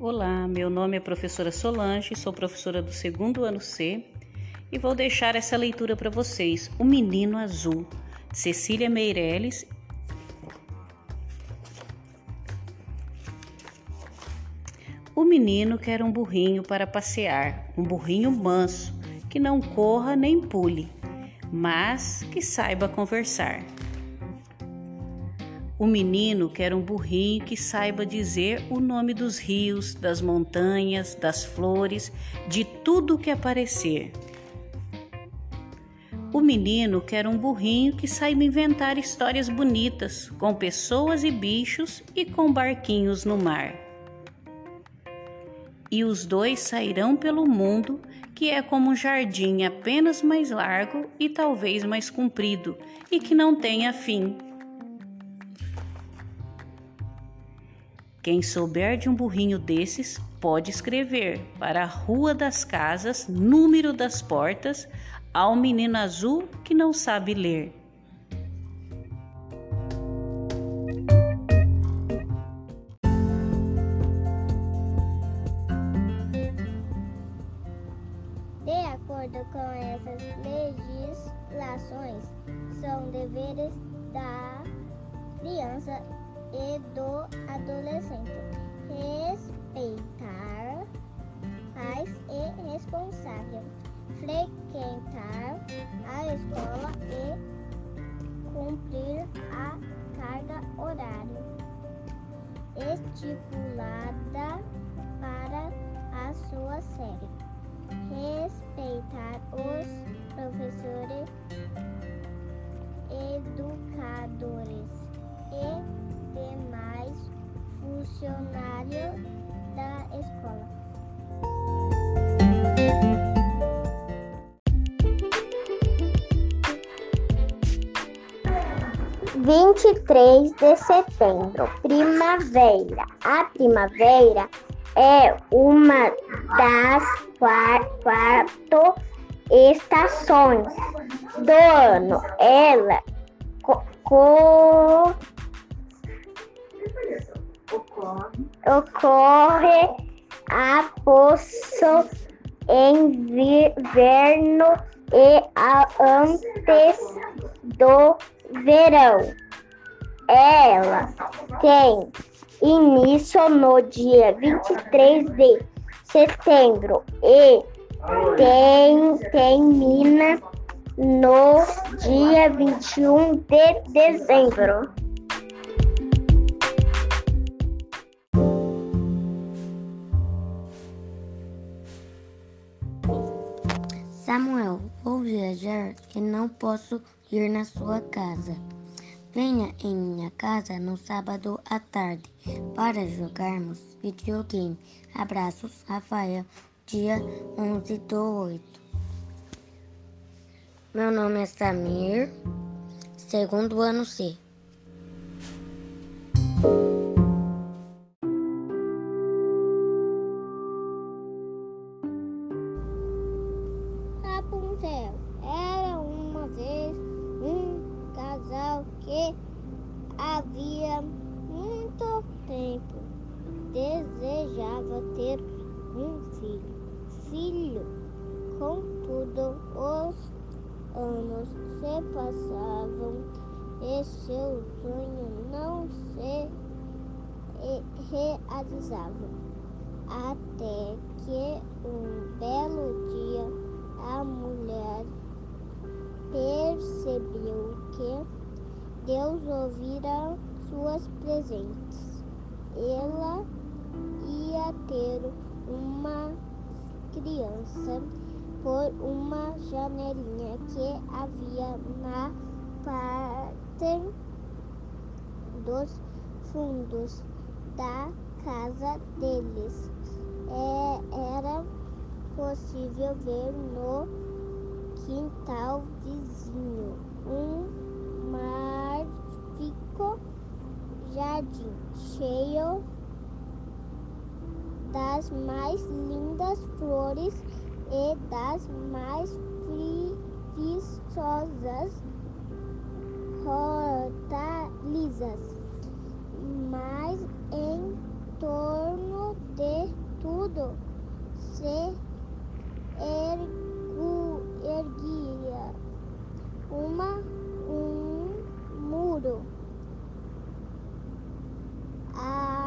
Olá, meu nome é professora Solange, sou professora do segundo ano C e vou deixar essa leitura para vocês. O Menino Azul, Cecília Meirelles. O menino quer um burrinho para passear, um burrinho manso, que não corra nem pule, mas que saiba conversar. O menino quer um burrinho que saiba dizer o nome dos rios, das montanhas, das flores, de tudo que aparecer. O menino quer um burrinho que saiba inventar histórias bonitas, com pessoas e bichos e com barquinhos no mar. E os dois sairão pelo mundo, que é como um jardim apenas mais largo e talvez mais comprido, e que não tenha fim. Quem souber de um burrinho desses pode escrever para a Rua das Casas, número das portas, ao menino azul que não sabe ler. De acordo com essas legislações, são deveres da criança e do adolescente. Respeitar pais e responsável, frequentar a escola e cumprir a carga horária estipulada para a sua série. 23 de setembro, primavera. A primavera é uma das quatro estações do ano. Ela co co ocorre após inverno e antes do verão. Ela tem início no dia 23 de setembro e tem, termina no dia 21 de dezembro. E não posso ir na sua casa. Venha em minha casa no sábado à tarde para jogarmos videogame. Abraços, Rafael, dia 11 do 8. Meu nome é Samir, segundo ano C. desejava ter um filho. Filho, contudo, os anos se passavam e seu sonho não se realizava. Até que um belo dia a mulher percebeu que Deus ouvira suas presentes. Ela ia ter uma criança por uma janelinha que havia na parte dos fundos da casa deles. É, era possível ver no quintal vizinho um magnífico jardim cheio das mais lindas flores e das mais viçosas hortaliças. Mas em torno de tudo se ergu, erguia uma, um muro ar,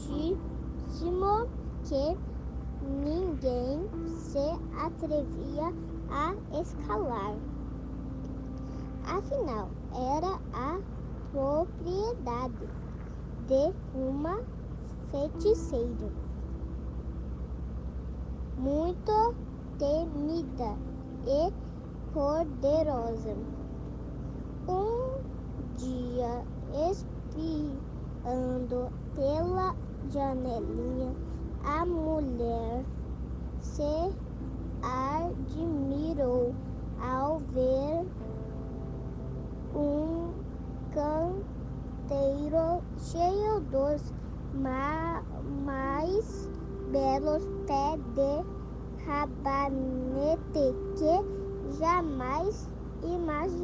altíssimo que ninguém se atrevia a escalar. Afinal, era a propriedade de uma feiticeira muito temida e poderosa. Um dia, espiando pela janelinha, a mulher se admirou ao ver um canteiro cheio dos ma mais belos pés de rabanete que jamais imaginara.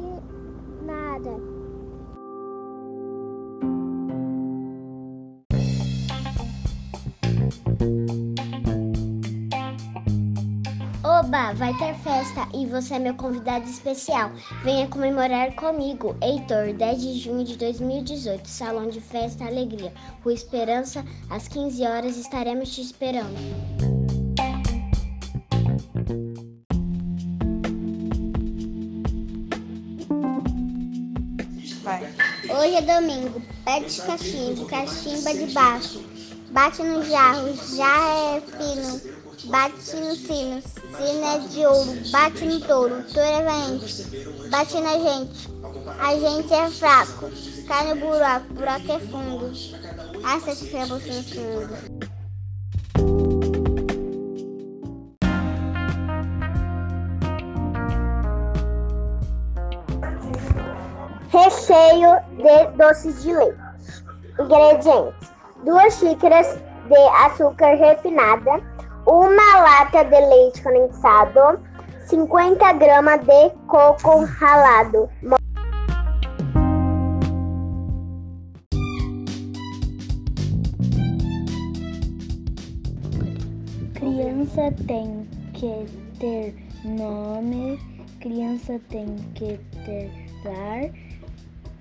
Vai ter festa e você é meu convidado especial. Venha comemorar comigo. Heitor, 10 de junho de 2018, Salão de Festa Alegria, Rua Esperança, às 15 horas estaremos te esperando. Hoje é domingo, pede cachimbo, cachimba de baixo. Bate no jarro, já é fino. Bate no sino, sino é de ouro. Bate no touro, touro é valente. Bate na gente, a gente é fraco. Cai no buraco, buraco é fundo. Ah, sete no fundo. Recheio de doces de leite. Ingredientes: 2 xícaras de açúcar refinada, uma lata de leite condensado, 50 gramas de coco ralado. Criança tem que ter nome, criança tem que ter lar,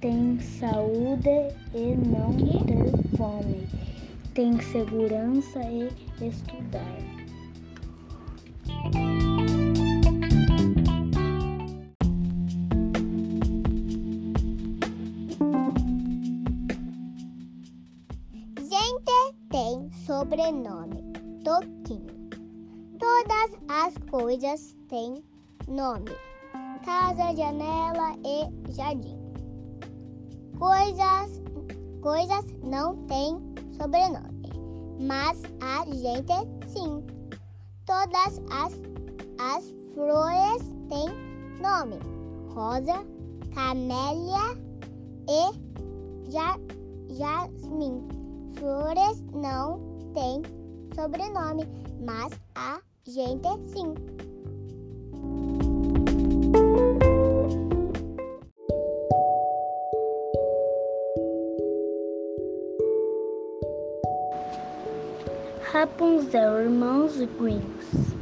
tem saúde e não ter fome, tem segurança e estudar. Sobrenome Toquinho. Todas as coisas têm nome: casa, janela e jardim. Coisas, coisas não têm sobrenome, mas a gente sim. Todas as, as flores têm nome: rosa, camélia e ja, jasmim. Flores não têm sobrenome, mas a gente sim. Rapunzel, irmãos Greens.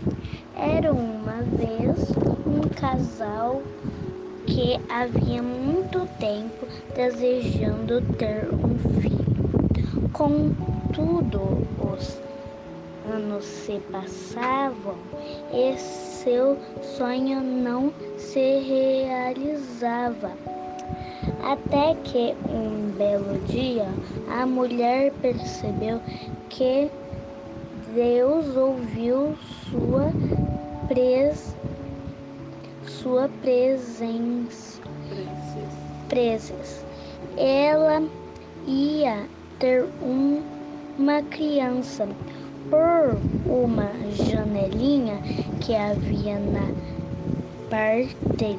Era uma vez um casal que havia muito tempo desejando ter um filho. Contudo, os anos se passavam e seu sonho não se realizava. Até que um belo dia a mulher percebeu que Deus ouviu sua, pres, sua presença. Prezes. Ela ia ter um, uma criança por uma janelinha que havia na parte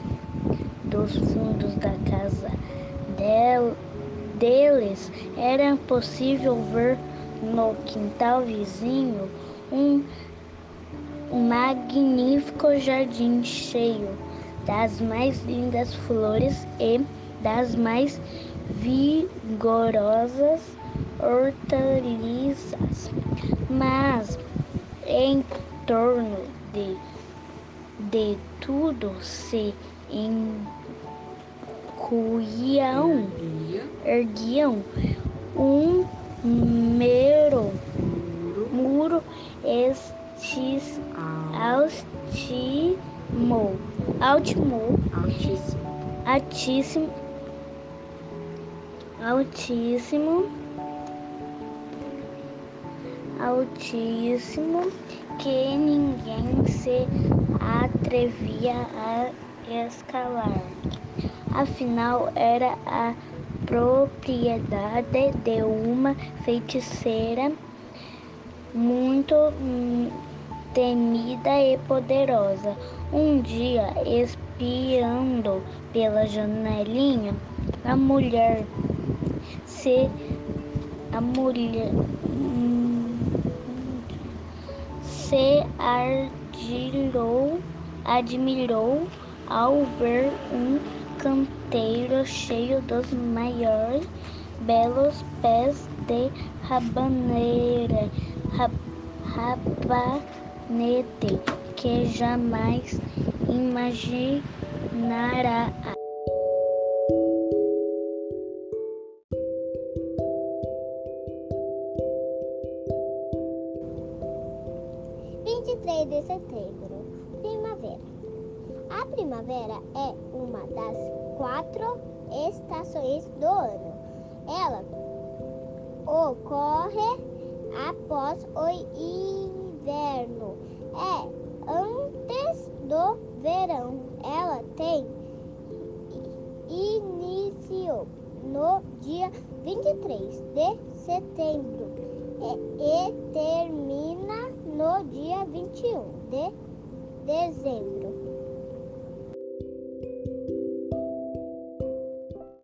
dos fundos da casa del, deles. Era possível ver no quintal vizinho um magnífico jardim cheio das mais lindas flores e das mais vigorosas hortaliças, mas em torno de, de tudo se incluíam, erguiam um mero muro. Estes, altimo, altimo, altíssimo, altíssimo, altíssimo, que ninguém se atrevia a escalar. Afinal, era a propriedade de uma feiticeira muito hum, temida e poderosa. Um dia, espiando pela janelinha, a mulher se a mulher se admirou, admirou ao ver um canteiro cheio dos maiores belos pés de rabaneira rabanete que jamais imaginará. Vinte e três de setembro, primavera. A primavera é uma das quatro estações do ano. Ela ocorre após o inverno. É antes do verão. Ela tem início no dia 23 de setembro e, e termina no dia 21 de dezembro.